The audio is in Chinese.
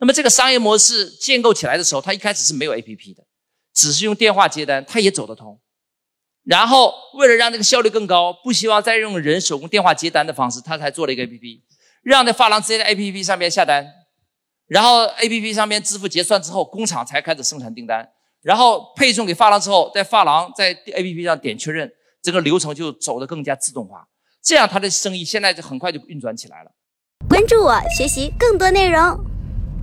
那么这个商业模式建构起来的时候，它一开始是没有 APP 的，只是用电话接单，它也走得通。然后为了让这个效率更高，不希望再用人手工电话接单的方式，他才做了一个 APP，让那发廊直接在 APP 上面下单，然后 APP 上面支付结算之后，工厂才开始生产订单，然后配送给发廊之后，在发廊在 APP 上点确认，这个流程就走得更加自动化，这样他的生意现在就很快就运转起来了。关注我，学习更多内容。